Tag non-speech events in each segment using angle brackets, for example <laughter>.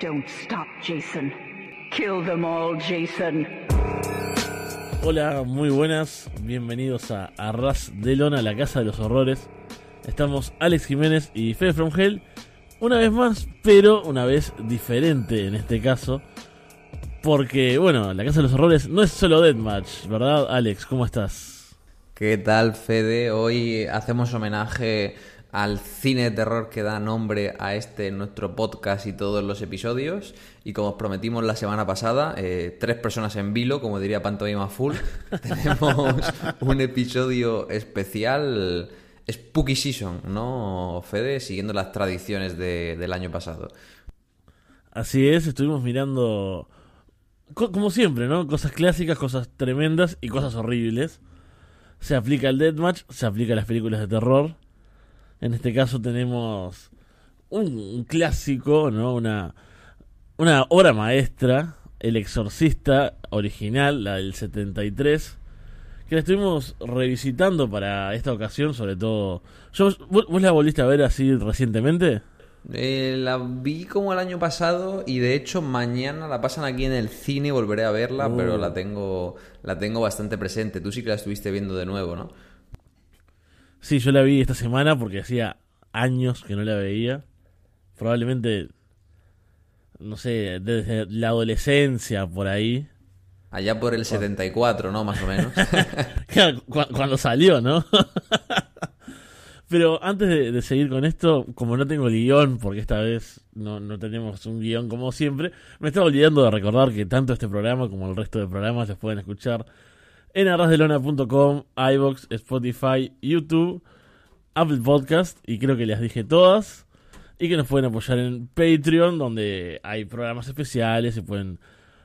Don't stop, Jason. Kill them all, Jason. Hola, muy buenas. Bienvenidos a Arras de Lona, la casa de los horrores. Estamos Alex Jiménez y Fede From Hell. Una vez más, pero una vez diferente en este caso. Porque, bueno, la casa de los horrores no es solo Deathmatch, ¿verdad, Alex? ¿Cómo estás? ¿Qué tal, Fede? Hoy hacemos homenaje al cine de terror que da nombre a este nuestro podcast y todos los episodios. Y como os prometimos la semana pasada, eh, tres personas en vilo, como diría Pantomima Full, <laughs> tenemos un episodio especial Spooky Season, ¿no, Fede? Siguiendo las tradiciones de- del año pasado. Así es, estuvimos mirando, co- como siempre, ¿no? Cosas clásicas, cosas tremendas y cosas horribles. Se aplica el Deathmatch, se aplica a las películas de terror. En este caso tenemos un, clásico, ¿no? Una, una obra maestra, El Exorcista original, la del 73, que la estuvimos revisitando para esta ocasión, sobre todo... Yo, ¿Vos vos la volviste a ver así recientemente? Eh, la vi como el año pasado y de hecho mañana la pasan aquí en el cine, volveré a verla, pero la tengo, la tengo bastante presente. Tú sí que la estuviste viendo de nuevo, ¿no? Sí, yo la vi esta semana porque hacía años que no la veía. Probablemente, no sé, desde la adolescencia por ahí. Allá por el 74, ¿no? Más o menos. <laughs> Claro, cu- cuando salió, ¿no? Pero antes de, de seguir con esto, como no tengo guion, porque esta vez no, no tenemos un guion como siempre, me estaba olvidando de recordar que tanto este programa como el resto de programas los pueden escuchar en arrasdelona.com, iBox, Spotify, YouTube, Apple Podcast, y creo que las dije todas. Y que nos pueden apoyar en Patreon, donde hay programas especiales, se pueden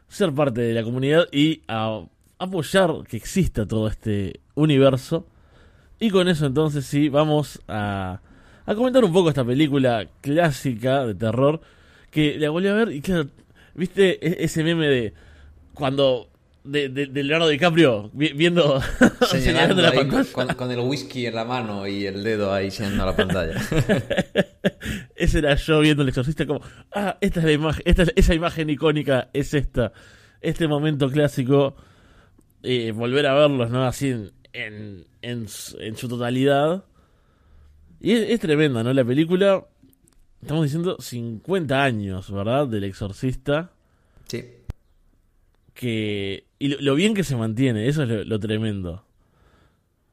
ser parte de la comunidad y a- apoyar que exista todo este universo. Y con eso entonces sí, vamos a, a comentar un poco esta película clásica de terror que la volví a ver y claro, viste e- ese meme de cuando de, de, de Leonardo DiCaprio vi- viendo <laughs> señalando la pantalla. con- con el whisky en la mano y el dedo ahí señalando la pantalla. <laughs> Ese era yo viendo el exorcista como, ah, esta es la imagen, esta es- esa imagen icónica es esta, este momento clásico, eh, volver a verlos, ¿no? Así en, en, en su- en su totalidad. Y es, es tremenda, ¿no? La película, estamos diciendo 50 años, ¿verdad? Del exorcista, Sí. que... Y lo, lo bien que se mantiene, eso es lo, lo tremendo.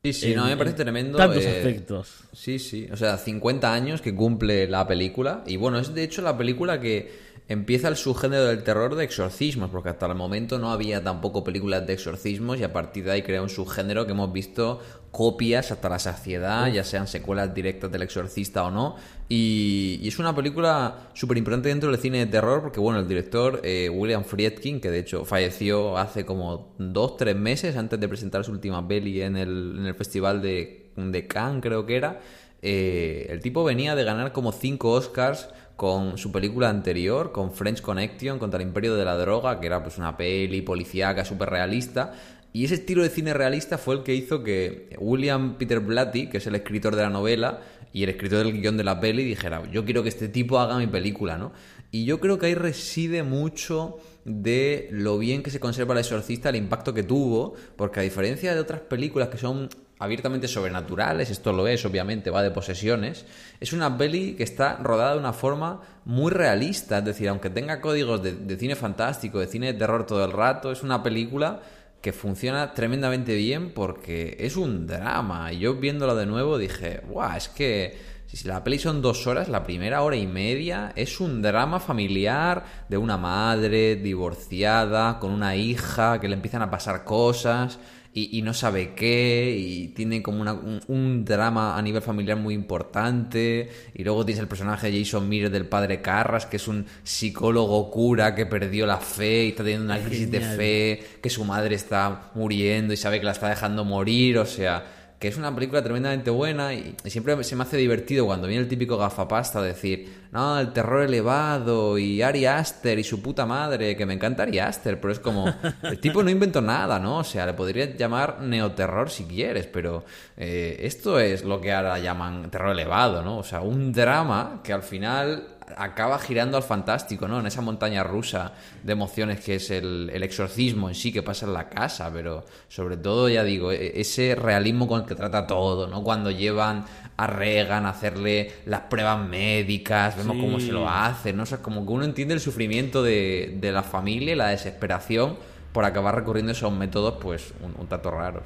Sí, sí, no, En- me parece en tremendo. Tantos eh, aspectos. Sí, sí. O sea, 50 años que cumple la película. Y bueno, es de hecho la película que empieza el subgénero del terror de exorcismos, porque hasta el momento no había tampoco películas de exorcismos y a partir de ahí crea un subgénero que hemos visto copias hasta la saciedad, ya sean secuelas directas del exorcista o no. Y, y es una película súper importante dentro del cine de terror, porque bueno, el director eh, William Friedkin, que de hecho falleció hace como dos, tres meses antes de presentar su última peli en el, en el festival de, de Cannes, creo que era. Eh, el tipo venía de ganar como cinco Oscars con su película anterior, con French Connection contra el Imperio de la Droga, que era pues una peli policíaca súper realista. Y ese estilo de cine realista fue el que hizo que William Peter Blatty, que es el escritor de la novela y el escritor del guion de la peli, dijera, yo quiero que este tipo haga mi película, ¿no? Y yo creo que ahí reside mucho de lo bien que se conserva el exorcista, el impacto que tuvo, porque a diferencia de otras películas que son abiertamente sobrenaturales, esto lo es, obviamente, va de posesiones, es una peli que está rodada de una forma muy realista, es decir, aunque tenga códigos de, cine fantástico, de cine de terror todo el rato, es una película que funciona tremendamente bien porque es un drama. Y yo viéndolo de nuevo dije, guau, es que si la peli son dos horas, la primera hora y media es un drama familiar de una madre divorciada con una hija que le empiezan a pasar cosas y, y no sabe qué, y tiene como una- un, un drama a nivel familiar muy importante, y luego tienes el personaje de Jason Miller del padre Carras, que es un psicólogo cura que perdió la fe y está teniendo una crisis de fe, que su madre está muriendo y sabe que la está dejando morir, o sea, que es una película tremendamente buena y, y siempre se me hace divertido cuando viene el típico gafapasta a decir, no, el terror elevado y Ari Aster y su puta madre, que me encanta Ari Aster, pero es como, <laughs> el tipo no inventó nada, ¿no? O sea, le podrías llamar neoterror si quieres, pero eh, esto es lo que ahora llaman terror elevado, ¿no? O sea, un drama que al final acaba girando al fantástico, ¿no? En esa montaña rusa de emociones que es el, el, exorcismo en sí que pasa en la casa, pero sobre todo, ya digo, e, ese realismo con el que trata todo, ¿no? Cuando llevan a Regan a hacerle las pruebas médicas, vemos cómo se lo hace, ¿no? O sea, como que uno entiende el sufrimiento de, de la familia y la desesperación por acabar recurriendo a esos métodos, pues, un, un tanto raros.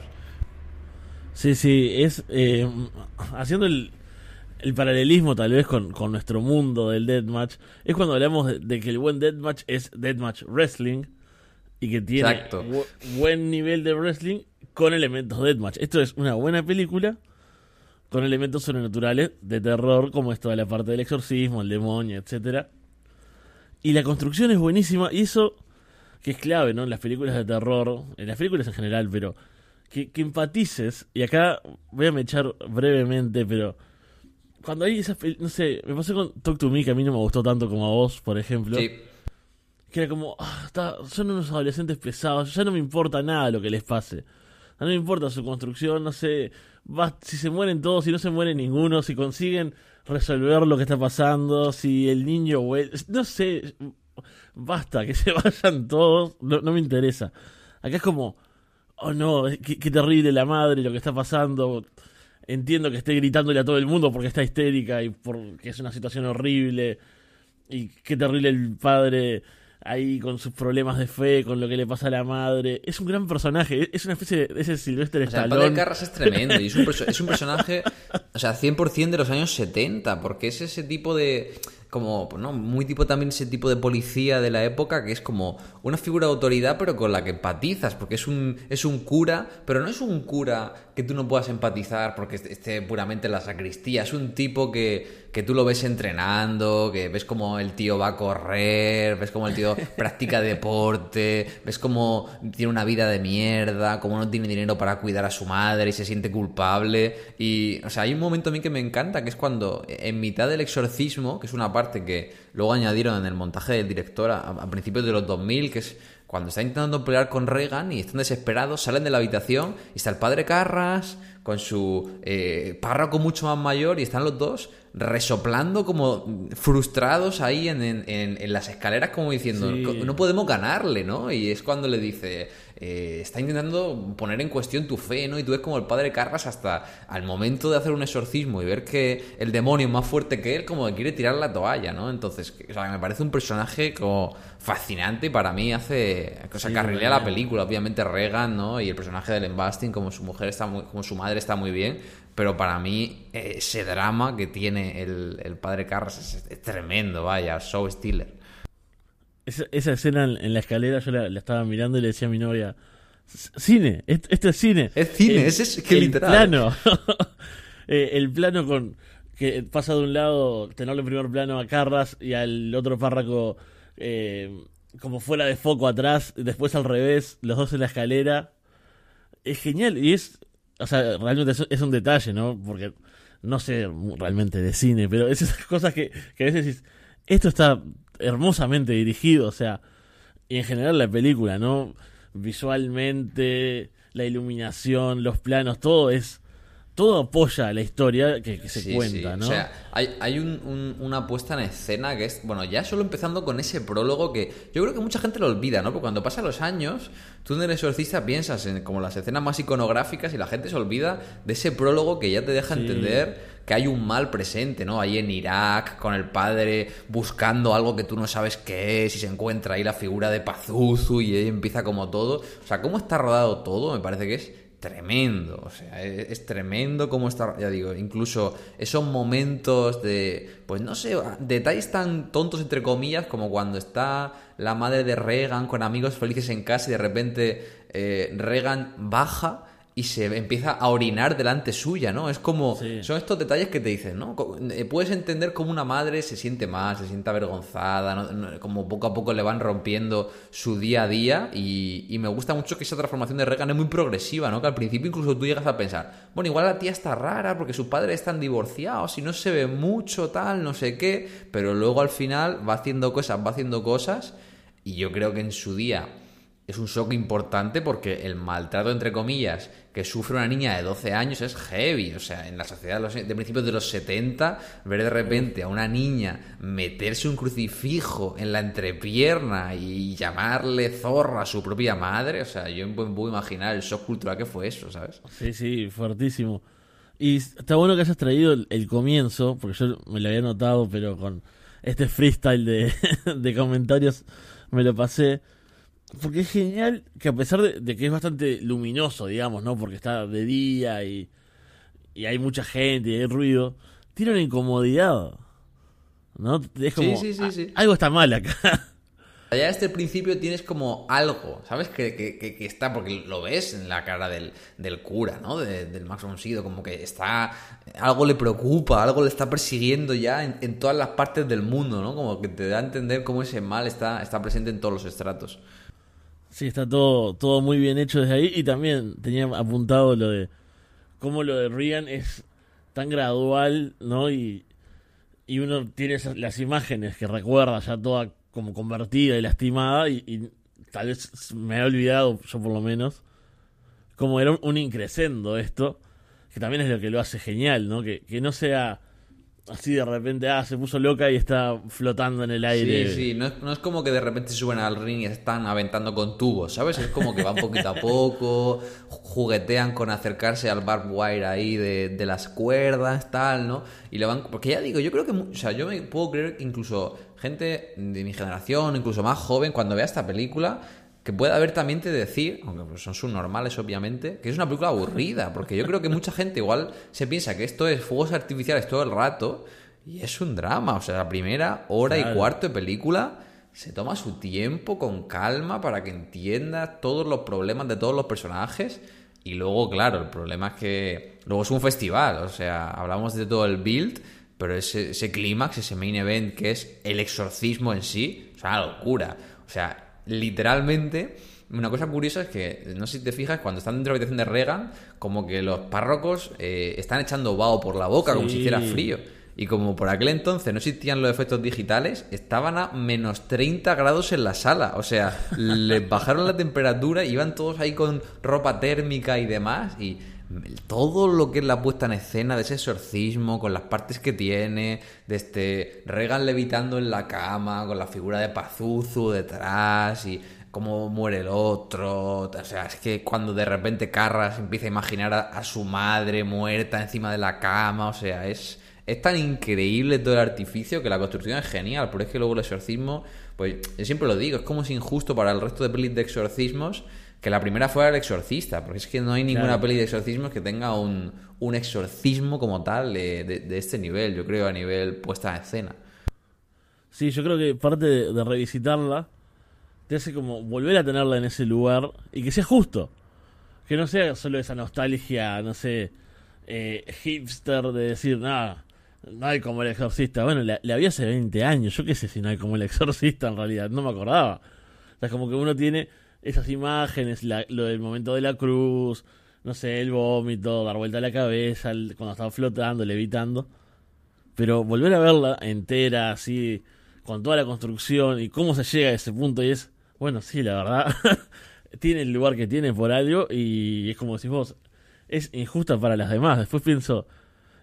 Sí, sí, es eh, haciendo el, el paralelismo tal vez con, con, nuestro mundo del deathmatch, es cuando hablamos de, de, que el buen deathmatch es deathmatch wrestling y que tiene bu buen nivel de wrestling con elementos deathmatch. Esto es una buena película con elementos sobrenaturales de terror como es toda la parte del exorcismo, el demonio, etcétera. Y la construcción es buenísima y eso que es clave, ¿no? En las películas de terror, en las películas en general, pero que, que empatices, y acá voy a mechar brevemente, pero cuando hay esas, no sé, me pasó con Talk to Me, que a mí no me gustó tanto como a vos, por ejemplo. Sí. Que era como, ah, está, son unos adolescentes pesados, ya no me importa nada lo que les pase. No me importa su construcción, no sé, va, si se mueren todos, si no se muere ninguno, si consiguen resolver lo que está pasando, si el niño, no sé, basta, que se <laughs> vayan todos, no, no me interesa. Acá es como, oh no, qué, qué, terrible la madre, lo que está pasando. Entiendo que esté gritándole a todo el mundo porque está histérica y porque es una situación horrible. Y qué terrible el padre ahí con sus problemas de fe, con lo que le pasa a la madre. Es un gran personaje, es una especie de ese Silvestre o sea, El padre Carras es tremendo y es un, es un personaje, o sea, 100% de los años 70, porque es ese tipo de como, ¿no? Muy tipo también ese tipo de policía de la época que es como una figura de autoridad pero con la que empatizas, porque es un, es un cura, pero no es un cura que tú no puedas empatizar porque esté puramente en la sacristía, es un tipo que, que tú lo ves entrenando, que ves como el tío va a correr, ves como el tío <laughs> practica deporte, ves como tiene una vida de mierda, como no tiene dinero para cuidar a su madre y se siente culpable. Y, o sea, hay un momento a mí que me encanta, que es cuando en mitad del exorcismo, que es una parte que luego añadieron en el montaje del director a, a principios de los 2000, que es cuando está intentando pelear con Reagan y están desesperados, salen de la habitación y está el padre Carras con su eh, párroco mucho más mayor y están los dos resoplando como frustrados ahí en, en, en las escaleras como diciendo sí. no podemos ganarle, ¿no? Y es cuando le dice eh, está intentando poner en cuestión tu fe, ¿no? Y tú ves como el padre Carras hasta al momento de hacer un exorcismo y ver que el demonio es más fuerte que él, como que quiere tirar la toalla, ¿no? Entonces, o sea, me parece un personaje como fascinante y para mí hace, o sea, sí, carrilea la película, obviamente Regan, ¿no? Y el personaje de Ellen Bastin, como su mujer está muy, como su madre está muy bien, pero para mí ese drama que tiene el, el padre Carras es, es tremendo, vaya, Show Stiller. Esa, esa, escena en la escalera yo la, la, estaba mirando y le decía a mi novia, cine, esto, esto es cine. Es cine, el, es, es que el literal. plano. <laughs> eh, el plano con que pasa de un lado, tenerle en primer plano a Carras y al otro párraco eh, como fuera de foco atrás, después al revés, los dos en la escalera. Es genial y es, o sea, realmente es, es un detalle, ¿no? Porque no sé realmente de cine, pero es esas cosas que, que a veces dices, esto está hermosamente dirigido, o sea, y en general la película, ¿no? Visualmente, la iluminación, los planos, todo es todo apoya la historia que, que se sí, cuenta, sí. ¿no? O sea, hay, hay un, un, una puesta en escena que es, bueno, ya solo empezando con ese prólogo que yo creo que mucha gente lo olvida, ¿no? Porque cuando pasan los años, tú en el exorcista piensas en como las escenas más iconográficas y la gente se olvida de ese prólogo que ya te deja sí. entender que hay un mal presente, ¿no? Ahí en Irak, con el padre buscando algo que tú no sabes qué es y se encuentra ahí la figura de Pazuzu y ahí empieza como todo. O sea, cómo está rodado todo, me parece que es tremendo, o sea, es, es, tremendo cómo está, ya digo, incluso esos momentos de, pues no sé, detalles tan tontos entre comillas como cuando está la madre de Reagan con amigos felices en casa y de repente eh, baja y se empieza a orinar delante suya, ¿no? Es como, sí. son estos detalles que te dicen, ¿no? Eh, puedes entender cómo una madre se siente mal, se siente avergonzada, ¿no? como poco a poco le van rompiendo su día a día y, y, me gusta mucho que esa transformación de Regan es muy progresiva, ¿no? Que al principio incluso tú llegas a pensar, bueno, igual la tía está rara porque sus padres están divorciados y no se ve mucho, tal, no sé qué, pero luego al final va haciendo cosas, va haciendo cosas y yo creo que en su día es un shock importante porque el maltrato, entre comillas, que sufre una niña de 12 años es heavy. O sea, en la sociedad de, principios de los 70, ver de repente a una niña meterse un crucifijo en la entrepierna y llamarle zorra a su propia madre, o sea, yo me puedo imaginar el shock cultural que fue eso, ¿sabes? Sí, sí, fuertísimo. Y está bueno que hayas traído el, comienzo, porque yo me lo había notado, pero con este freestyle de <laughs> comentarios me lo pasé. Porque es genial que a pesar de, que es bastante luminoso, digamos, ¿no? Porque está de día y, y hay mucha gente y hay ruido, tiene una incomodidad. ¿No? Es como, sí, sí, sí, algo está mal acá. <laughs> Ya desde el principio tienes como algo, ¿sabes? Que, que, que, está, porque lo ves en la cara del, del cura, ¿no? del Max Sydow, como que está, algo le preocupa, algo le está persiguiendo ya en, en, todas las partes del mundo, ¿no? Como que te da a entender cómo ese mal está, está presente en todos los estratos. Sí, está todo, todo muy bien hecho desde ahí y también tenía apuntado lo de cómo lo de Rian es tan gradual, ¿no? Y, y uno tiene las imágenes que recuerda ya toda como convertida y lastimada y, tal vez me he olvidado, yo por lo menos, como era un, increscendo esto, que también es lo que lo hace genial, ¿no? Que, que no sea así de repente, ah, se puso loca y está flotando en el aire. Sí, sí, no es, no es como que de repente suben al ring y están aventando con tubos, ¿sabes? Es como que van poquito a poco, juguetean con acercarse al barbed wire ahí de, de, las cuerdas, tal, ¿no? Y le van. Porque ya digo, yo creo que. O sea, yo me puedo creer que incluso gente de mi generación, incluso más joven, cuando vea esta película que pueda haber también te decir, aunque pues son subnormales obviamente, que es una película aburrida, porque yo creo que mucha gente igual se piensa que esto es fuegos artificiales todo el rato y es un drama, o sea, la primera hora y cuarto de película se toma su tiempo con calma para que entiendas todos los problemas de todos los personajes y luego, claro, el problema es que luego es un festival, o sea, hablamos de todo el build, pero ese, ese clímax, ese main event que es el exorcismo en sí, es una locura, o sea, literalmente, una cosa curiosa es que, no sé si te fijas, cuando están dentro de la habitación de Regan, como que los párrocos eh, están echando vaho por la boca, como si hiciera frío. Y como por aquel entonces no existían los efectos digitales, estaban a menos 30 grados en la sala. O sea, <laughs> les bajaron la temperatura, iban todos ahí con ropa térmica y demás. Y todo lo que es la puesta en escena de ese exorcismo, con las partes que tiene, de este Regan levitando en la cama, con la figura de Pazuzu detrás y cómo muere el otro. O sea, es que cuando de repente Carras empieza a imaginar a, su madre muerta encima de la cama, o sea, es, es tan increíble todo el artificio que la construcción es genial, pero es que luego el exorcismo, pues yo siempre lo digo, es como es injusto para el resto de pelis de exorcismos que la primera fuera el exorcista, porque es que no hay ninguna peli de exorcismos que tenga un, un exorcismo como tal de, de, este nivel, yo creo, a nivel puesta en escena. Sí, yo creo que parte de, revisitarla te hace como volver a tenerla en ese lugar y que sea justo. Que no sea solo esa nostalgia, no sé, eh, hipster de decir, nada, no hay como el exorcista. Bueno, le, había hace 20 años, yo qué sé si no hay como el <laughs> exorcista en realidad, no me acordaba. O sea, como que uno tiene esas imágenes, lo del momento de la cruz, no sé, el vómito, dar vuelta a la cabeza, cuando estaba flotando, levitando. Pero volver a verla entera, así, con toda la construcción y cómo se llega a ese punto y es, bueno, sí, la verdad, <laughs> tiene el lugar que tiene por algo y es como si vos, es injusta para las demás. Después pienso,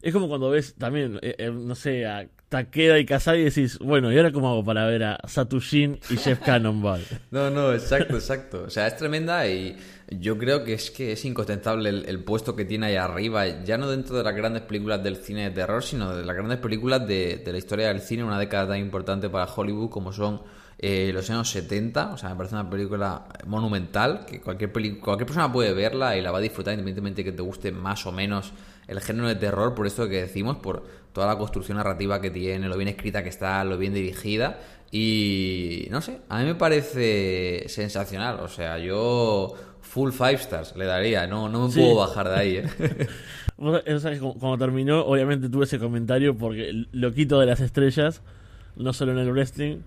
es como cuando ves también, eh, eh, no sé, a Takeda y Kasai y decís, bueno, ¿y ahora cómo hago para ver a Satushin y Jeff Cannonball? <laughs> no, no, exacto, exacto. O sea, es tremenda y yo creo que es que es incontestable el, puesto que tiene ahí arriba, ya no dentro de las grandes películas del cine de terror, sino de las grandes películas de, de la historia del cine, una década tan importante para Hollywood como son eh, los años 70. O sea, me parece una película monumental que cualquier, cualquier persona puede verla y la va a disfrutar independientemente de que te guste más o menos el género de terror, por esto que decimos, por toda la construcción narrativa que tiene, lo bien escrita que está, lo bien dirigida. Y no sé, a mí me parece sensacional. O sea, yo full five stars le daría, no, no me puedo bajar de ahí. ¿eh? <laughs> Cuando terminó, obviamente tuve ese comentario porque lo quito de las estrellas, no solo en el wrestling.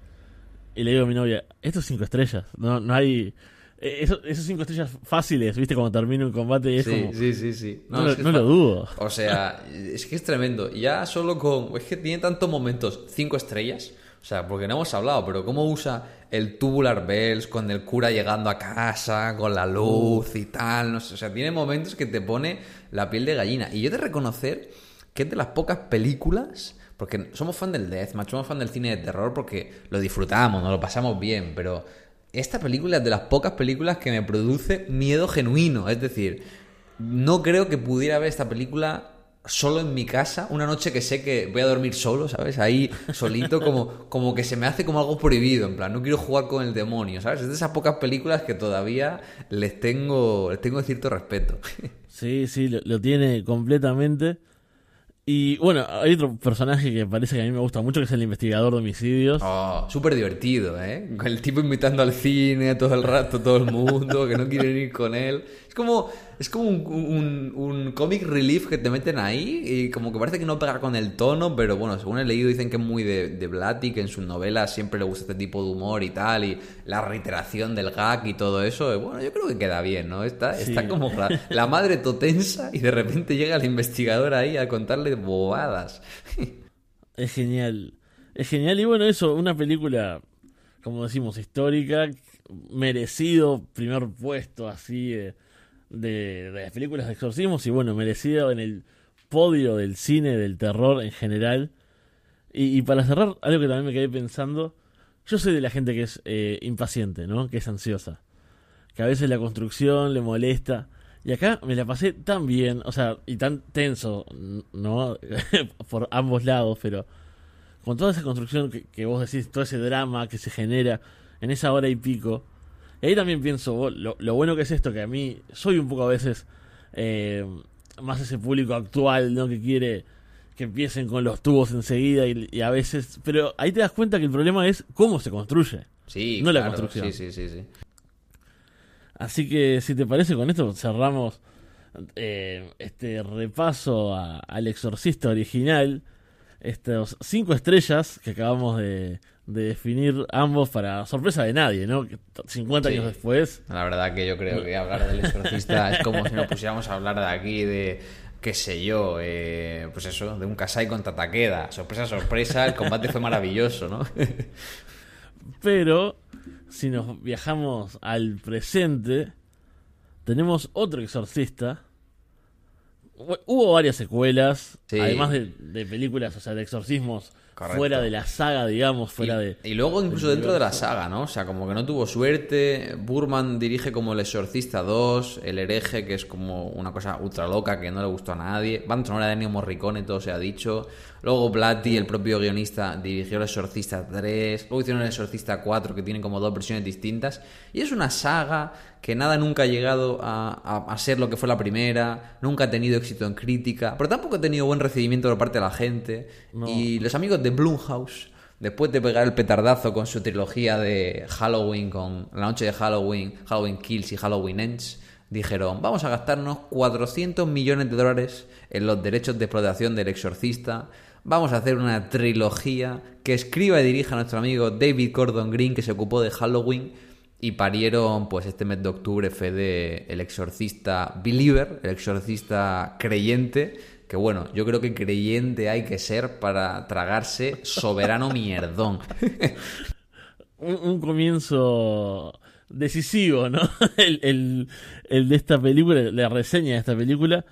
Y le digo a mi novia, esto es cinco estrellas, no, no hay eh, eso, esos cinco estrellas fáciles, ¿viste? Cuando termina un combate y es sí, como... Sí, sí, sí. No, lo dudo. O sea, es que es tremendo. Ya solo con... Es que tiene tantos momentos, cinco estrellas. O sea, porque no hemos hablado, pero cómo usa el tubular bells con el cura llegando a casa, con la luz y tal, no sé, o sea, tiene momentos que te pone la piel de gallina. Y yo he de reconocer que es de las pocas películas, porque somos fan del deathmatch, somos fan del cine de terror porque lo disfrutamos, nos lo pasamos bien, pero esta película es de las pocas películas que me produce miedo genuino, es decir, no creo que pudiera ver esta película solo en mi casa, una noche que sé que voy a dormir solo, ¿sabes? Ahí solito, <laughs> como, como que se me hace como algo prohibido, en plan, no quiero jugar con el demonio, ¿sabes? Es de esas pocas películas que todavía les tengo, les tengo cierto respeto. <laughs> Sí, sí, lo tiene completamente. Y bueno, hay otro personaje que parece que a mí me gusta mucho, que es el investigador de homicidios. Oh, súper divertido, ¿eh? El tipo invitando al cine todo el rato, todo el mundo, que no quieren ir con él. Es como, es como un, un, un comic relief que te meten ahí y como que parece que no pega con el tono, pero bueno, según he leído dicen que es muy de, de Blatty, que en sus novelas siempre le gusta este tipo de humor y tal, y la reiteración del gag y todo eso. Bueno, yo creo que queda bien, ¿no? Está, Sí. está como la, la madre totensa y de repente llega el investigador ahí a contarle bobadas. <laughs> Es genial. Es genial y bueno, eso, una película, como decimos, histórica, merecido primer puesto así de, de, las películas de exorcismos y bueno, merecido en el podio del cine, del terror en general. Y, y para cerrar, algo que también me quedé pensando, yo soy de la gente que es eh, impaciente, ¿no? Que es ansiosa. Que a veces la construcción le molesta. Y acá me la pasé tan bien, o sea, y tan tenso, ¿no? <laughs> Por ambos lados, pero con toda esa construcción que, que vos decís, todo ese drama que se genera en esa hora y pico. Y ahí también pienso, vos, lo, lo bueno que es esto, que a mí soy un poco a veces eh, más ese público actual, ¿no? Que quiere que empiecen con los tubos enseguida y, y a veces... Pero ahí te das cuenta que el problema es cómo se construye. Sí, No la construcción. Sí, sí, sí, sí. Así que, si te parece, con esto cerramos eh, este repaso a- al exorcista original. Estos cinco estrellas que acabamos de, de definir ambos para sorpresa de nadie, ¿no? Que t- 50 Sí. años después. La verdad que yo creo que hablar del exorcista es como si nos pusiéramos a hablar de aquí de qué sé yo, eh, pues eso, de un Kasai contra Takeda. Sorpresa, sorpresa, el combate fue maravilloso, ¿no? Pero, si nos viajamos al presente, tenemos otro exorcista. Hu- Hubo varias secuelas, Sí. además de, de películas, o sea, de exorcismos Correcto. fuera de la saga, digamos, fuera y, de... y luego incluso del dentro de la saga, ¿no? O sea, como que no tuvo suerte. Burman dirige como El Exorcista 2, El Hereje, que es como una cosa ultra loca que no le gustó a nadie. Banda sonora de Ennio Morricone, todo se ha dicho. Luego Blatty, el propio guionista, dirigió El Exorcista 3. Luego hicieron El Exorcista 4, que tiene como dos versiones distintas. Y es una saga que nada nunca ha llegado a, a- a ser lo que fue la primera. Nunca ha tenido éxito en crítica. Pero tampoco ha tenido buen recibimiento por parte de la gente. No. Y los amigos de Blumhouse, después de pegar el petardazo con su trilogía de Halloween, con La Noche de Halloween, Halloween Kills y Halloween Ends, dijeron, vamos a gastarnos 400 millones de dólares en los derechos de explotación del exorcista, vamos a hacer una trilogía que escriba y dirija nuestro amigo David Gordon Green, que se ocupó de Halloween, y parieron pues este mes de octubre Fede el exorcista believer, el exorcista creyente, que bueno, yo creo que creyente hay que ser para tragarse soberano <laughs> mierdón. un, un comienzo decisivo, ¿no? <laughs> el, el- el de esta película, la reseña de esta película.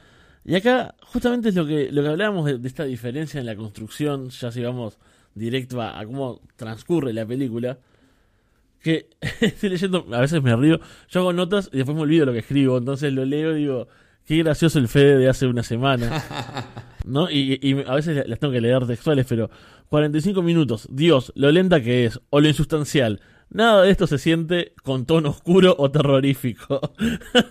Y acá justamente es lo que, lo que hablábamos de, de esta diferencia en la construcción, ya si vamos directo a, a cómo transcurre la película. Que <laughs> estoy leyendo, a veces me río, yo hago notas y después me olvido lo que escribo, entonces lo leo y digo, qué gracioso el Fede de hace una semana. <laughs> ¿no? Y, y a veces las tengo que leer textuales, pero 45 minutos, Dios, lo lenta que es, o lo insustancial. Nada de esto se siente con tono oscuro o terrorífico.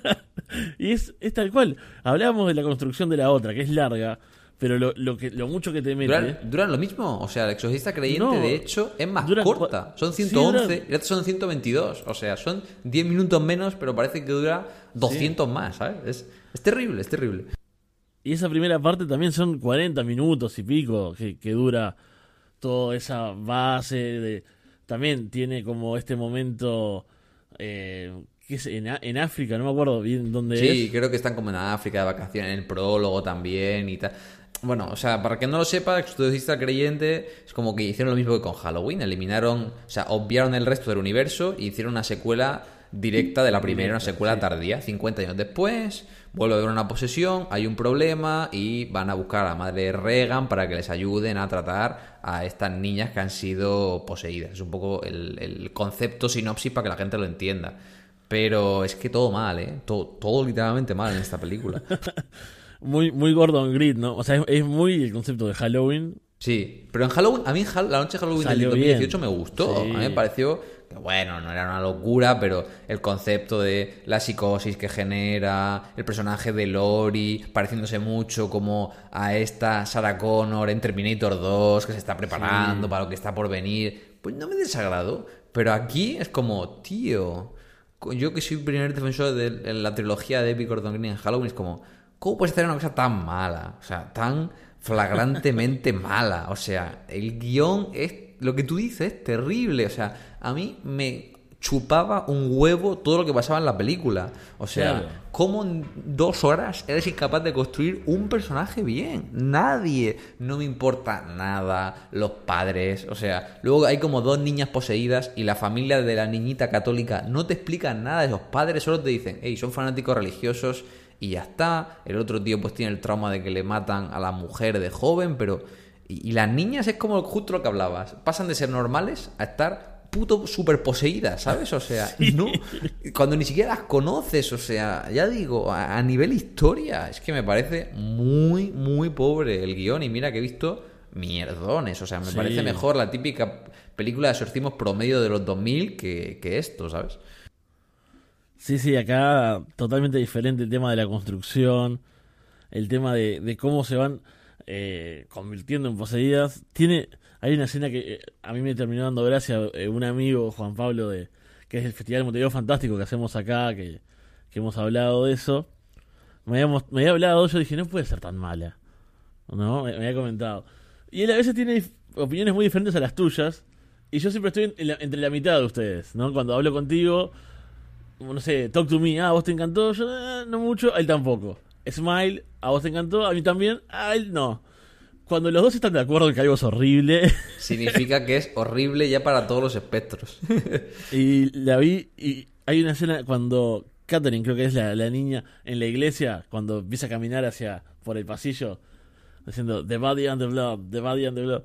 <laughs> y es, es tal cual. Hablábamos de la construcción de la otra, que es larga, pero lo, lo, que, lo mucho que te mete. ¿Duran, duran lo mismo? O sea, el exorcista creyente, No, de hecho, es más duran corta. Son sí, 111 duran- y estas son 122. O sea, son 10 minutos menos, pero parece que dura 200 más, ¿sabes? Es, es terrible, es terrible. Y esa primera parte también son 40 minutos y pico que, que dura toda esa base de... También tiene como este momento... Eh, ¿qué es? En, en África, no me acuerdo bien dónde Sí, es. creo que están como en África de vacaciones, en el prólogo también y tal. bueno, o sea, para que no lo sepa, exorcista creyente es como que hicieron lo mismo que con Halloween. Eliminaron, o sea, obviaron el resto del universo y hicieron una secuela directa de la primera, una secuela tardía. 50 años después, vuelve a haber una posesión, hay un problema y van a buscar a la madre de Regan para que les ayuden a tratar a estas niñas que han sido poseídas. Es un poco el, el concepto sinopsis para que la gente lo entienda. Pero es que todo mal, ¿eh? Todo, todo literalmente mal en esta película. <laughs> muy, muy Gordon Grid, ¿no? O sea, es, es, muy el concepto de Halloween. Sí, pero en Halloween, a mí la noche de Halloween Salió del 2018 bien. me gustó. Sí. A mí me pareció que, bueno, no era una locura, pero el concepto de la psicosis que genera, el personaje de Lori pareciéndose mucho como a esta Sarah Connor en Terminator 2, que se está preparando Sí. para lo que está por venir, pues no me desagradó. Pero aquí es como, tío, yo que soy primer defensor de la trilogía de Epic Gordon Green en Halloween, es como, ¿cómo puedes hacer una cosa tan mala? O sea, tan flagrantemente <laughs> mala. O sea, el guion es, lo que tú dices, es terrible. O sea, a mí me chupaba un huevo todo lo que pasaba en la película. O sea, Claro. ¿cómo en dos horas eres incapaz de construir un personaje bien? Nadie. No me importa nada. Los padres. O sea, luego hay como dos niñas poseídas y la familia de la niñita católica no te explican nada de los padres. Solo te dicen, hey, son fanáticos religiosos y ya está. El otro tío pues tiene el trauma de que le matan a la mujer de joven, pero... Y, y las niñas es como justo lo que hablabas. Pasan de ser normales a estar puto super poseídas, ¿sabes? O sea, no... Cuando ni siquiera las conoces, o sea, ya digo, a, a nivel historia, es que me parece muy, muy pobre el guion. Y mira que he visto mierdones, o sea, me Sí. parece mejor la típica película de exorcismos promedio de los 2000 que, que esto, ¿sabes? Sí, sí, acá totalmente diferente el tema de la construcción, el tema de, de cómo se van eh, convirtiendo en poseídas. Tiene, hay una escena que eh, a mí me terminó dando gracia, eh, un amigo, Juan Pablo, de que es el Festival Montevideo Fantástico que hacemos acá, que, que hemos hablado de eso. Me había, me había hablado, yo dije, no puede ser tan mala. ¿No? Me, había comentado. Y él a veces tiene opiniones muy diferentes a las tuyas. Y yo siempre estoy entre la mitad de ustedes, ¿no? Cuando hablo contigo, no sé, Talk to Me, ah, vos te encantó, yo eh, no mucho, él tampoco. Smile, a vos te encantó, a mí también, a él no. Cuando los dos están de acuerdo en que algo es horrible, <laughs> Significa que es horrible ya para todos los espectros. <laughs> y la vi, y hay una escena cuando Catherine, creo que es la, la niña, en la iglesia, cuando empieza a caminar hacia, por el pasillo, diciendo The Body and the Blood, The Body and the Blood.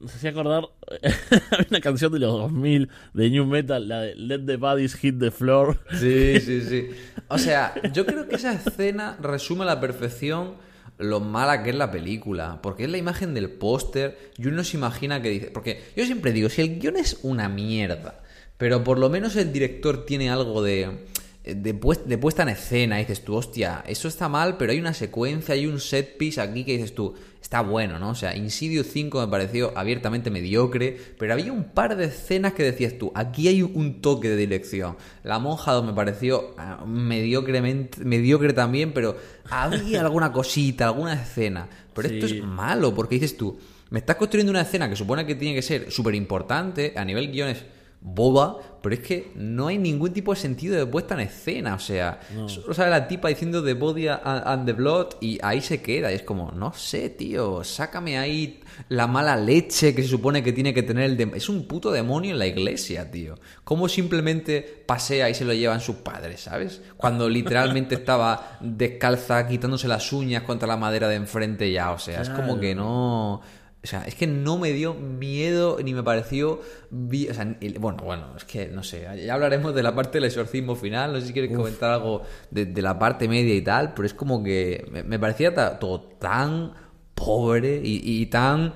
Nos hacía acordar, <laughs> hay una canción de los 2000 de New Metal, la de Let the Bodies Hit the Floor. Sí, <laughs> sí, sí. O sea, yo creo que esa escena resume a la perfección lo mala que es la película. Porque es la imagen del póster y uno se imagina que dice... Porque yo siempre digo, si el guion es una mierda, pero por lo menos el director tiene algo de... De, pues- de puesta en escena, y dices tú, hostia, eso está mal, pero hay una secuencia, hay un set piece aquí que dices tú, está bueno, ¿no? O sea, Insidious 5 me pareció abiertamente mediocre, pero había un par de escenas que decías tú, aquí hay un toque de dirección. La monja 2 me pareció ah, mediocremente, mediocre también, pero había alguna cosita, alguna escena. Pero esto es malo, porque dices tú, me estás construyendo una escena que supone que tiene que ser súper importante, a nivel guiones boba, pero es que no hay ningún tipo de sentido de puesta en escena, o sea, No. solo sale la tipa diciendo The Body and, the Blood y ahí se queda, y es como, no sé, tío, sácame ahí la mala leche que se supone que tiene que tener el... dem- es un puto demonio en la iglesia, tío. ¿Cómo simplemente pasea y se lo llevan sus padres, ¿sabes? Cuando literalmente <laughs> estaba descalza quitándose las uñas contra la madera de enfrente ya, o sea, es como que no... O sea, es que no me dio miedo ni me pareció... O sea, bueno, bueno, es que no sé, ya hablaremos de la parte del exorcismo final, no sé si quieres comentar algo de, de la parte media y tal, pero es como que me, me parecía todo tan pobre y, y tan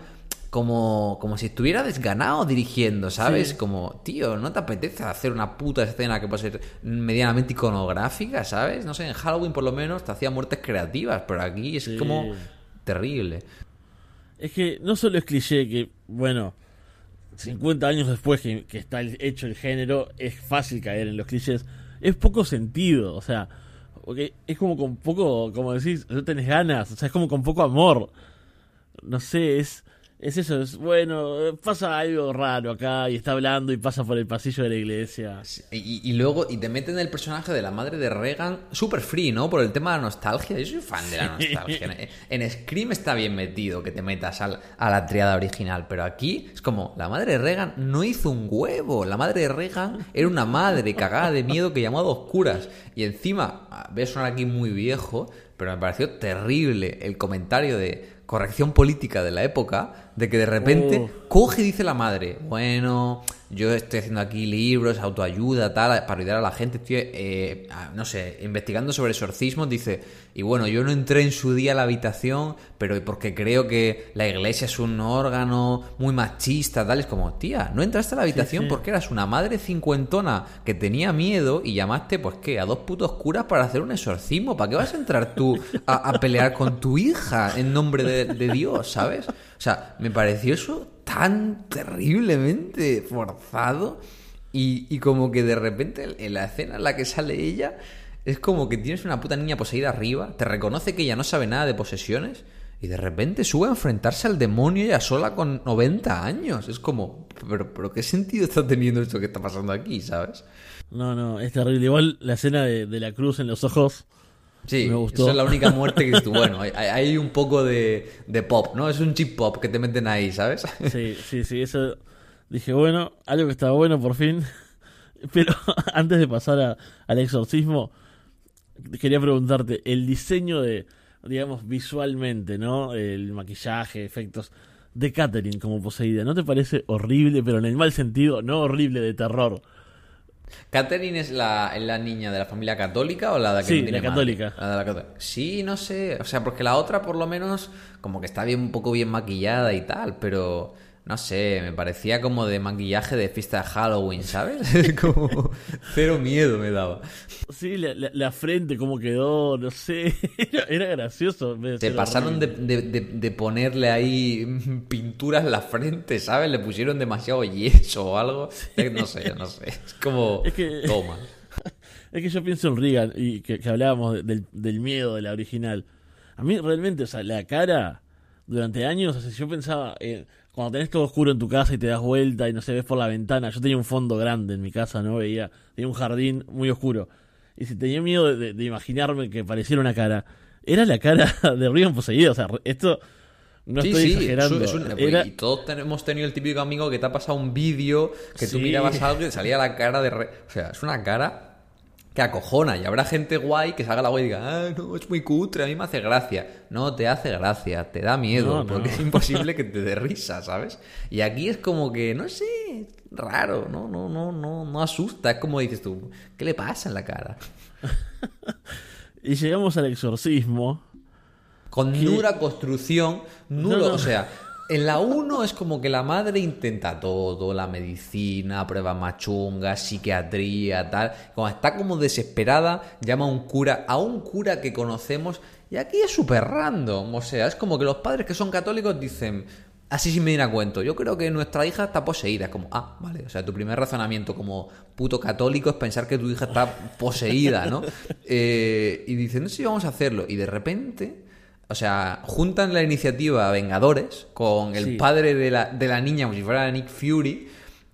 como, como si estuviera desganado dirigiendo, ¿sabes? Sí. Como, tío, ¿no te apetece hacer una puta escena que pueda ser medianamente iconográfica, ¿sabes? No sé, en Halloween por lo menos te hacía muertes creativas, pero aquí es Sí. como terrible. Es que no solo es cliché que, bueno, 50 años después que, que está el- hecho el género, es fácil caer en los clichés. Es poco sentido, o sea, porque es como con poco, como decís, no tenés ganas, o sea, es como con poco amor. No sé, es es eso, es bueno, pasa algo raro acá y está hablando y pasa por el pasillo de la iglesia. Y, y luego, y te meten el personaje de la madre de Reagan, super free, ¿no? Por el tema de la nostalgia. Yo soy fan de la nostalgia. En Scream está bien metido que te metas al- a la triada original, pero aquí es como, la madre de Reagan no hizo un huevo. La madre de Reagan era una madre cagada de miedo que llamó a dos curas. Y encima, voy a sonar aquí muy viejo, pero me pareció terrible el comentario de corrección política de la época, de que de repente coge y dice la madre, bueno, yo estoy haciendo aquí libros, autoayuda, tal, para ayudar a la gente, estoy, eh, no sé, investigando sobre exorcismos, dice, y bueno, yo no entré en su día a la habitación, pero porque creo que la iglesia es un órgano muy machista, tal, es como, tía, no entraste a la habitación sí. porque eras una madre cincuentona que tenía miedo y llamaste, pues, ¿qué? A dos putos curas para hacer un exorcismo, ¿para qué vas a entrar tú a, a pelear con tu hija en nombre de, de Dios, ¿sabes? O sea, me pareció eso tan terriblemente forzado y, y como que de repente en la escena en la que sale ella es como que tienes una puta niña poseída arriba, te reconoce que ella no sabe nada de posesiones y de repente sube a enfrentarse al demonio ella sola con 90 años. Es como, pero, pero ¿qué sentido está teniendo esto que está pasando aquí, sabes? No, no, es terrible. Igual la escena de la cruz en los ojos. Sí, Me gustó. esa es la única muerte que dices <laughs> bueno, hay, hay un poco de, de pop, ¿no? Es un chip pop que te meten ahí, ¿sabes? Sí, <laughs> sí, sí, eso. Dije, bueno, algo que estaba bueno por fin. <laughs> Pero antes de pasar a- al exorcismo, quería preguntarte, el diseño de, digamos, visualmente, ¿no? El maquillaje, efectos de Catherine como poseída, ¿no te parece horrible, pero en el mal sentido, no horrible de terror? ¿Catherine es la, es la niña de la familia católica o la de que Sí, no tiene la católica. La de la católica. Sí, no sé. O sea, porque la otra por lo menos como que está bien un poco bien maquillada y tal, pero no sé, me parecía como de maquillaje de fiesta de Halloween, ¿sabes? <laughs> como cero miedo me daba. Sí, la, la- la frente, cómo quedó, no sé, <laughs> era, era gracioso. Se pasaron de, de- de- de ponerle ahí <laughs> pinturas en la frente, ¿sabes? Le pusieron demasiado yeso o algo. No sé, no sé. Es como... Es que- Toma. Es que yo pienso en Regan y que, que hablábamos de- del, del miedo de la original. A mí realmente, o sea, la cara durante años, o sea, yo pensaba, eh, cuando tenés todo oscuro en tu casa y te das vuelta y no se ves por la ventana, yo tenía un fondo grande en mi casa, ¿no? Veía, tenía un jardín muy oscuro. Y si tenía miedo de, de- de imaginarme que pareciera una cara, era la cara <laughs> de Regan poseída, o sea, esto no sí, estoy sí, exagerando. es un- Era- y todos hemos tenido el típico amigo que te ha pasado un vídeo, que tú Sí. mirabas algo y te salía la cara de... re- O sea, es una cara que acojona y habrá gente guay que salga la guay y diga, ah, no, es muy cutre, a mí me hace gracia. No te hace gracia, te da miedo, No, no. porque es imposible que te dé risa, ¿sabes? Y aquí es como que, no sé, raro, no, no, no, no, no asusta, es como dices tú, ¿qué le pasa en la cara? <laughs> Y llegamos al exorcismo. Con ¿Qué? nula construcción, nulo, no. o sea, en la 1 es como que la madre intenta todo, la medicina, pruebas machungas, psiquiatría, tal. Cuando está como desesperada, llama a un cura, a un cura que conocemos, y aquí es súper random, o sea, es como que los padres que son católicos dicen, así sin venir a cuento, yo creo que nuestra hija está poseída, es como, ah, vale, o sea, tu primer razonamiento como puto católico es pensar que tu hija está poseída, ¿no? <laughs> Eh, y dicen, no sé si vamos a hacerlo, y de repente... O sea, juntan la iniciativa Vengadores con el Sí. padre de la, de la niña como si fuera Nick Fury.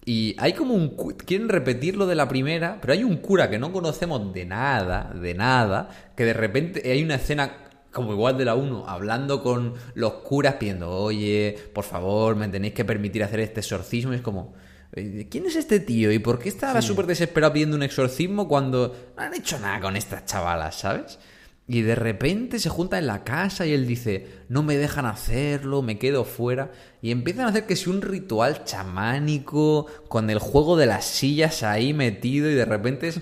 Y hay como un... Quieren repetir lo de la primera, pero hay un cura que no conocemos de nada, de nada, que de repente hay una escena como igual de la 1, hablando con los curas pidiendo, oye, por favor, me tenéis que permitir hacer este exorcismo. Y es como, eh, ¿quién es este tío? ¿Y por qué estaba súper desesperado pidiendo un exorcismo cuando no han hecho nada con estas chavalas, ¿sabes? Y de repente se junta en la casa y él dice, no me dejan hacerlo, me quedo fuera. Y empiezan a hacer que si un ritual chamánico con el juego de las sillas ahí metido y de repente es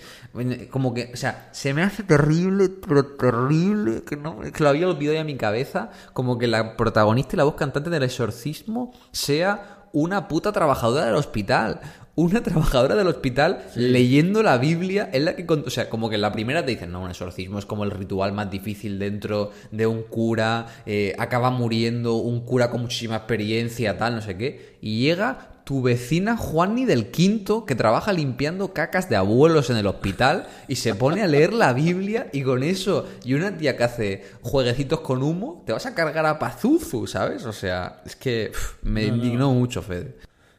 como que, o sea, se me hace terrible, terrible, que, no, que lo había olvidado ya mi cabeza, como que la protagonista y la voz cantante del exorcismo sea una puta trabajadora del hospital. Una trabajadora del hospital leyendo la Biblia es la que... O sea, como que en la primera te dicen, no, un exorcismo es como el ritual más difícil dentro de un cura, eh, acaba muriendo un cura con muchísima experiencia, tal, no sé qué. Y llega tu vecina Juanni del Quinto, que trabaja limpiando cacas de abuelos en el hospital y se pone a leer la Biblia y con eso y una tía que hace jueguecitos con humo, te vas a cargar a Pazuzu, ¿sabes? O sea, es que pff, me No, no. indignó mucho, Fede.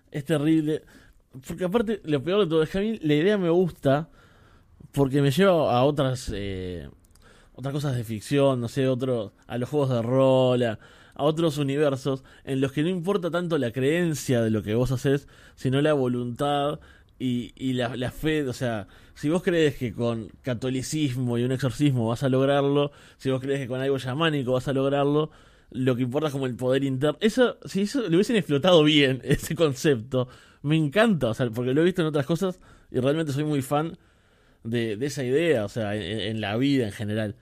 Es terrible. Porque aparte, lo peor de todo es que a mí la idea me gusta porque me lleva a otras eh, otras cosas de ficción, no sé, otro, a los juegos de rol, a, otros universos en los que no importa tanto la creencia de lo que vos haces, sino la voluntad y, y la, la fe. O sea, si vos crees que con catolicismo y un exorcismo vas a lograrlo, si vos crees que con algo chamánico vas a lograrlo, lo que importa es como el poder interno. Eso, si eso lo hubiesen explotado bien, <laughs> ese concepto, me encanta, o sea, porque lo he visto en otras cosas y realmente soy muy fan de, de esa idea, o sea, en, la vida en general.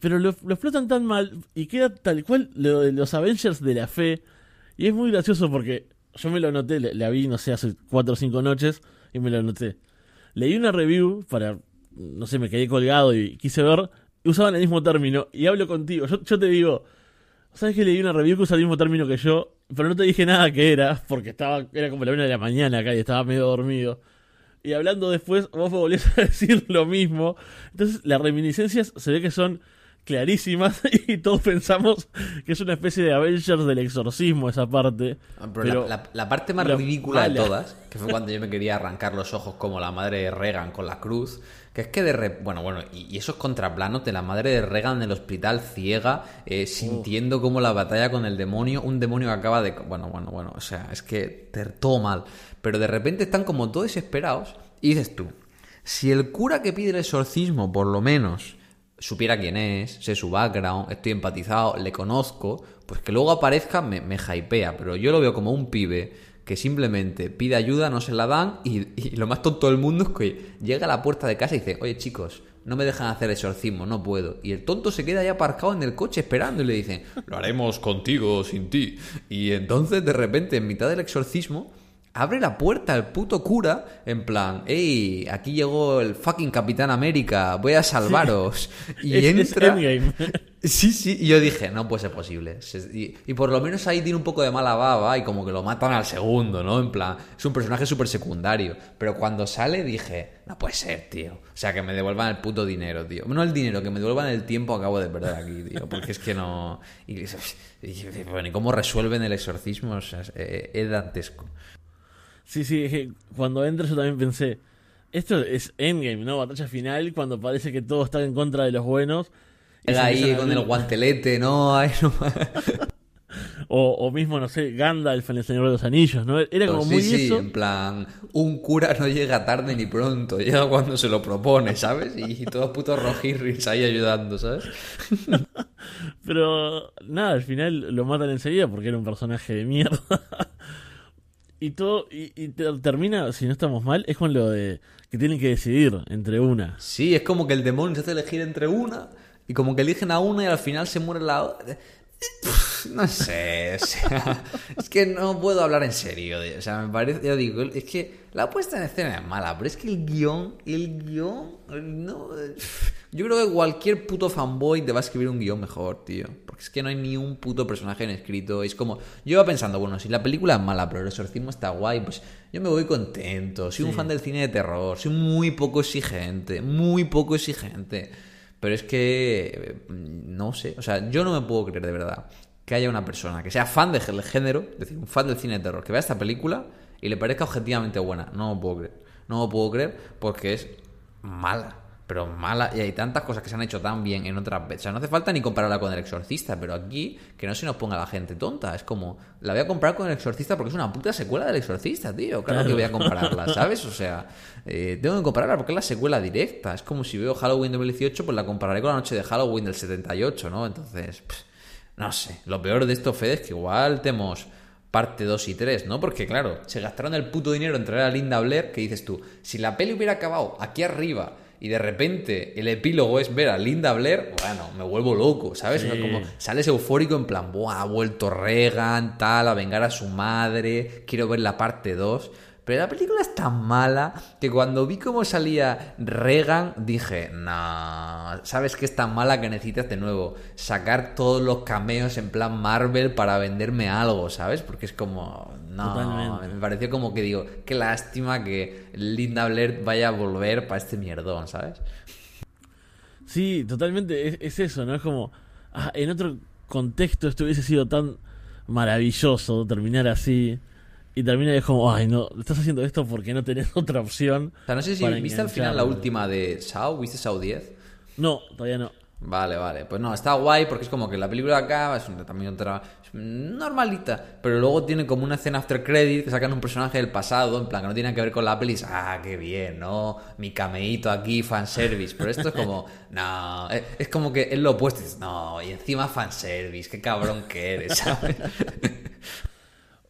Pero lo, lo explotan tan mal y queda tal cual lo de los Avengers de la fe. Y es muy gracioso porque yo me lo anoté, la, la vi, no sé, hace cuatro o cinco noches y me lo anoté. Leí una review para, no sé, me quedé colgado y quise ver, usaban el mismo término y hablo contigo. Yo, yo te digo, ¿sabes que leí una review que usa el mismo término que yo? Pero no te dije nada que era, porque estaba era como la una de la mañana acá y estaba medio dormido. Y hablando después, vos volvés a <laughs> decir lo mismo. Entonces, las reminiscencias se ve que son clarísimas <laughs> y todos pensamos que es una especie de Avengers del exorcismo esa parte. Ah, Pero, Pero la, la- la parte más la ridícula de todas, que fue cuando yo me quería arrancar los ojos como la madre de Reagan con la cruz, que es que de re- bueno, bueno, y, y esos contraplanos de la madre de Reagan en el hospital ciega, eh, sintiendo como la batalla con el demonio, un demonio que acaba de, bueno, bueno, bueno, o sea, es que te, todo mal, pero de repente están como todos desesperados y dices tú, si el cura que pide el exorcismo, por lo menos, supiera quién es, sé su background, estoy empatizado, le conozco, pues que luego aparezca me, me hypea, pero yo lo veo como un pibe que simplemente pide ayuda, no se la dan y, y lo más tonto del mundo es que llega a la puerta de casa y dice, oye chicos, no me dejan hacer exorcismo, no puedo. Y el tonto se queda ahí aparcado en el coche esperando y le dicen, lo haremos contigo, sin ti. Y entonces de repente, en mitad del exorcismo, abre la puerta el puto cura en plan, hey, aquí llegó el fucking Capitán América, voy a salvaros. <laughs> Y Es- entra... <laughs> Sí, sí, y yo dije, no puede ser posible. Y, y por lo menos ahí tiene un poco de mala baba y como que lo matan al segundo, ¿no? En plan, es un personaje súper secundario. Pero cuando sale dije, no puede ser, tío. O sea, que me devuelvan el puto dinero, tío. No el dinero, que me devuelvan el tiempo que acabo de perder aquí, tío. Porque es que no... <laughs> Y, y- bueno, ¿y cómo resuelven el exorcismo? O sea, es, eh, es dantesco. Sí, sí, es que cuando entra yo también pensé, esto es Endgame, ¿no? Batalla final, cuando parece que todo está en contra de los buenos. y ahí con el guantelete, ¿no? Ay, no <laughs> O, o mismo, no sé, Gandalf en El Señor de los Anillos, ¿no? Era como sí, muy sí, eso. en plan, un cura no llega tarde ni pronto, <laughs> llega cuando se lo propone, ¿sabes? Y, todos putos rojirris ahí ayudando, ¿sabes? <laughs> Pero nada, al final lo matan enseguida porque era un personaje de mierda. Y todo, y, y te- termina, si no estamos mal, es con lo de que tienen que decidir entre una. Sí, es como que el demonio se hace elegir entre una y como que eligen a una y al final se muere la otra. <laughs> No sé, o sea, es que no puedo hablar en serio. o sea, me parece, ya digo, es que la puesta en escena es mala, pero es que el guion, el guion, no, yo creo que cualquier puto fanboy te va a escribir un guion mejor, tío, porque es que no hay ni un puto personaje en escrito. Es como, yo iba pensando, bueno, si la película es mala, pero el exorcismo está guay, pues yo me voy contento. Soy un fan del cine de terror, soy muy poco exigente, muy poco exigente. Pero es que, eh, no sé, o sea, yo no me puedo creer de verdad que haya una persona que sea fan del género, es decir, un fan del cine de terror, que vea esta película y le parezca objetivamente buena. No me puedo creer. No me puedo creer porque es mala. Pero mala, y hay tantas cosas que se han hecho tan bien en otras veces. O sea, no hace falta ni compararla con El Exorcista, pero aquí que no se nos ponga la gente tonta. Es como, la voy a comparar con El Exorcista porque es una puta secuela del Exorcista, tío. Claro, Claro. que voy a compararla, <laughs> ¿sabes? O sea, eh, tengo que compararla porque es la secuela directa. Es como si veo Halloween 2018, pues la compararé con la noche de Halloween del 78, ¿no? Entonces, pff, no sé. Lo peor de esto, Fede, es que igual tenemos parte 2 y 3, ¿no? Porque claro, se gastaron el puto dinero en traer a Linda Blair, que dices tú, si la peli hubiera acabado aquí arriba y de repente el epílogo es ver a Linda Blair, bueno, me vuelvo loco, ¿sabes? Sí. Como sales eufórico en plan, ¡buah! Ha vuelto Reagan, tal, a vengar a su madre, quiero ver la parte 2. Pero la película es tan mala que cuando vi cómo salía Regan dije, no, sabes que es tan mala que necesitas de nuevo sacar todos los cameos en plan Marvel para venderme algo, ¿sabes? Porque es como, no, me pareció como que digo, qué lástima que Linda Blair vaya a volver para este mierdón, ¿sabes? Sí, totalmente, es, eso, ¿no? Es como, ah, en otro contexto esto hubiese sido tan maravilloso terminar así. Y termina y es como, ay, no, estás haciendo esto porque no tenés <laughs> otra opción. O sea, no sé si viste al final la última de Sao, ¿viste Sao 10? No, todavía no. Vale, vale. Pues no, está guay porque es como que la película acaba, es también otra normalita, pero luego tiene como una escena after credit que sacan un personaje del pasado, en plan que no tiene que ver con la peli, ah, qué bien, ¿no? Mi cameíto aquí, fanservice, pero esto es como, <laughs> no, es, como que es lo opuesto, no, y encima fanservice, qué cabrón que eres, <laughs> ¿sabes?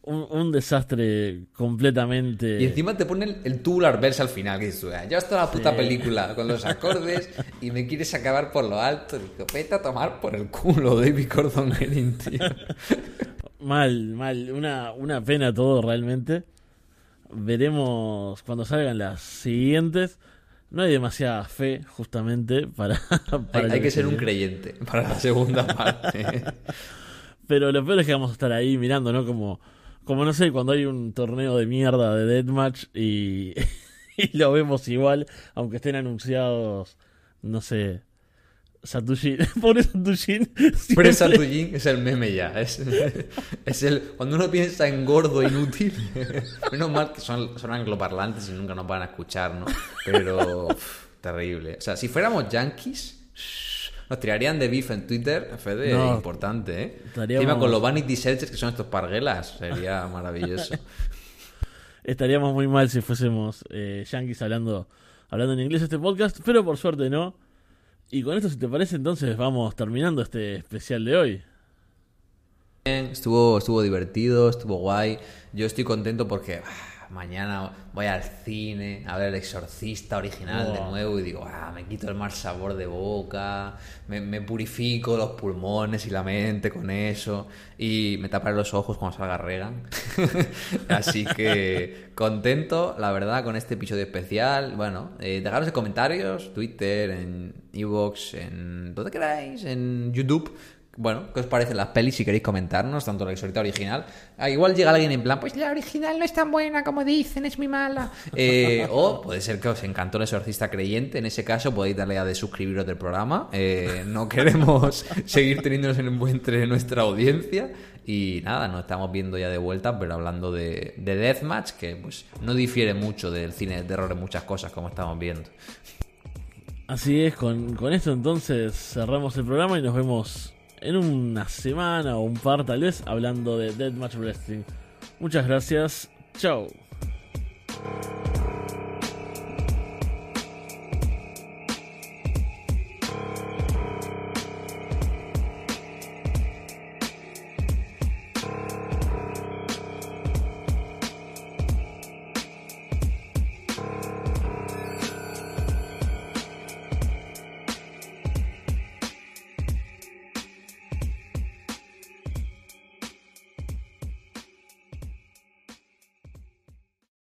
Un, desastre completamente. Y encima te ponen el, tubular verse al final, que dices, ya está la puta película con los acordes y me quieres acabar por lo alto. Digo, vete a tomar por el culo, David Gordon Green, tío. <laughs> mal, mal. Una, una pena todo realmente. Veremos cuando salgan las siguientes. No hay demasiada fe, justamente, para. <laughs> hay, que ser un creyente para la segunda <laughs> parte. Pero lo peor es que vamos a estar ahí mirando, ¿no? Como como no sé, cuando hay un torneo de mierda de Deathmatch y, <laughs> y lo vemos igual, aunque estén anunciados, no sé, Satujin. <laughs> Pobre Satujin. Pobre Satujin es el meme ya. Es, <laughs> es, el. Cuando uno piensa en gordo inútil. Menos mal que son, son angloparlantes y nunca nos van a escuchar, ¿no? Pero. terrible. O sea, si fuéramos yankees. Nos tirarían de beef en Twitter, Fede, importante, ¿eh? Estaríamos... con los vanity searches que son estos parguelas, sería <laughs> maravilloso. Estaríamos muy mal si fuésemos eh, yankees hablando, hablando en inglés este podcast, pero por suerte no. Y con esto, si te parece, entonces vamos terminando este especial de hoy. Estuvo, estuvo divertido, estuvo guay. Yo estoy contento porque ah, mañana voy al cine a ver el exorcista original de nuevo y digo, ah, me quito el mal sabor de boca, me, purifico los pulmones y la mente con eso y me taparé los ojos cuando salga Regan. <laughs> Así que contento, la verdad, con este episodio especial. Bueno, eh, dejadnos en comentarios, Twitter, en Evox, en donde queráis, en YouTube bueno, ¿qué os parecen las pelis? Si queréis comentarnos, tanto la exorcista original. Ah, igual llega alguien en plan, pues la original no es tan buena como dicen, es muy mala. Eh, o puede ser que os encantó el exorcista creyente. En ese caso, podéis darle a de suscribiros del programa. Eh, no <laughs> queremos seguir teniéndonos en buen entre nuestra audiencia. Y nada, nos estamos viendo ya de vuelta, pero hablando de, de Deathmatch, que pues no difiere mucho del cine de terror en muchas cosas, como estamos viendo. Así es, con, con esto entonces cerramos el programa y nos vemos en una semana o un par tal vez hablando de Dead Match Wrestling. Muchas gracias. Chao.